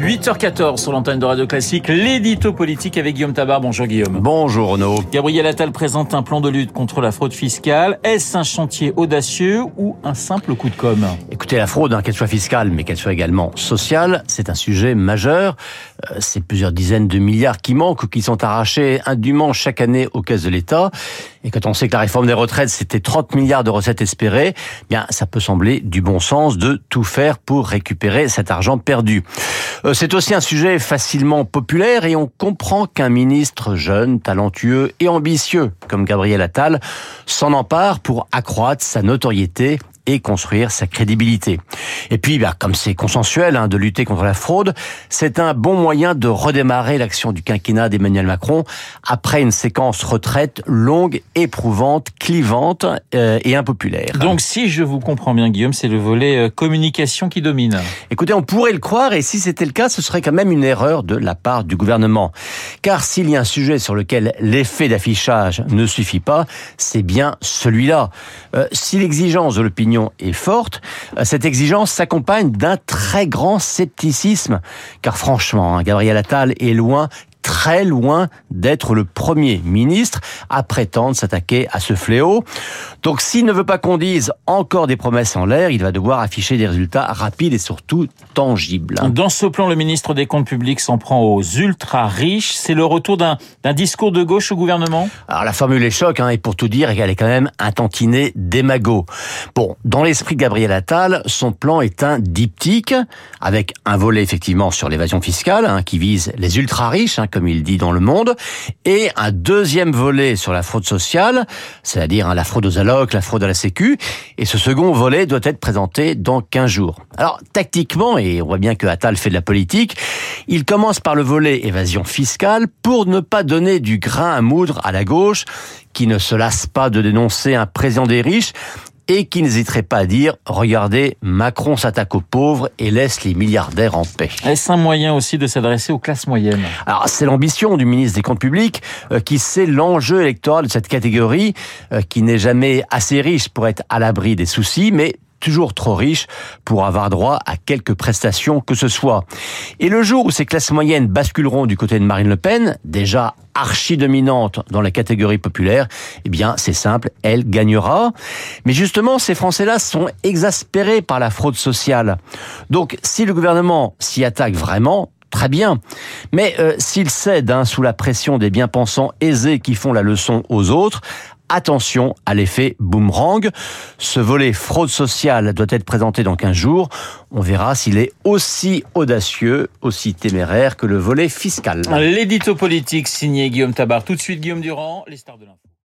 8h14 sur l'antenne de Radio Classique, l'édito politique avec Guillaume Tabar. Bonjour Guillaume. Bonjour Renaud. Gabriel Attal présente un plan de lutte contre la fraude fiscale. Est-ce un chantier audacieux ou un simple coup de com' Écoutez, la fraude, hein, qu'elle soit fiscale, mais qu'elle soit également sociale, c'est un sujet majeur. Euh, c'est plusieurs dizaines de milliards qui manquent ou qui sont arrachés indûment chaque année aux caisses de l'État. Et quand on sait que la réforme des retraites, c'était 30 milliards de recettes espérées, eh bien, ça peut sembler du bon sens de tout faire pour récupérer cet argent perdu. Euh, c'est aussi un sujet facilement populaire et on comprend qu'un ministre jeune, talentueux et ambitieux comme Gabriel Attal s'en empare pour accroître sa notoriété et construire sa crédibilité. Et puis, bah, comme c'est consensuel hein, de lutter contre la fraude, c'est un bon moyen de redémarrer l'action du quinquennat d'Emmanuel Macron après une séquence retraite longue, éprouvante, clivante euh, et impopulaire. Donc, si je vous comprends bien, Guillaume, c'est le volet euh, communication qui domine. Écoutez, on pourrait le croire, et si c'était le cas, ce serait quand même une erreur de la part du gouvernement. Car s'il y a un sujet sur lequel l'effet d'affichage ne suffit pas, c'est bien celui-là. Euh, si l'exigence de l'opinion est forte, euh, cette exigence s'accompagne d'un très grand scepticisme. Car franchement, hein, Gabriel Attal est loin très loin d'être le premier ministre à prétendre s'attaquer à ce fléau. Donc s'il ne veut pas qu'on dise encore des promesses en l'air, il va devoir afficher des résultats rapides et surtout tangibles. Dans ce plan, le ministre des Comptes publics s'en prend aux ultra riches. C'est le retour d'un discours de gauche au gouvernement? Alors la formule est choc, hein, et pour tout dire, elle est quand même un tantinet démago. Bon, dans l'esprit de Gabriel Attal, son plan est un diptyque, avec un volet effectivement sur l'évasion fiscale, hein, qui vise les ultra riches, hein, comme il dit dans Le Monde, et un deuxième volet sur la fraude sociale, c'est-à-dire hein, la fraude aux allocs, la fraude à la sécu, et ce second volet doit être présenté dans 15 jours. Alors, tactiquement, et on voit bien que Attal fait de la politique, il commence par le volet évasion fiscale pour ne pas donner du grain à moudre à la gauche, qui ne se lasse pas de dénoncer un président des riches et qui n'hésiterait pas à dire regardez, Macron s'attaque aux pauvres et laisse les milliardaires en paix. Est-ce un moyen aussi de s'adresser aux classes moyennes? Alors c'est l'ambition du ministre des Comptes Publics euh, qui sait l'enjeu électoral de cette catégorie euh, qui n'est jamais assez riche pour être à l'abri des soucis mais toujours trop riche pour avoir droit à quelques prestations que ce soit. Et le jour où ces classes moyennes basculeront du côté de Marine Le Pen, déjà archi-dominante dans la catégorie populaire, eh bien, c'est simple, elle gagnera. Mais justement, ces Français-là sont exaspérés par la fraude sociale. Donc, si le gouvernement s'y attaque vraiment, très bien. Mais euh, s'il cède hein, sous la pression des bien-pensants aisés qui font la leçon aux autres, attention à l'effet boomerang. Ce volet fraude sociale doit être présenté dans 15 jours. On verra s'il est aussi audacieux, aussi téméraire que le volet fiscal. L'édito politique signé Guillaume Tabar. Tout de suite, Guillaume Durand, les stars de l'info.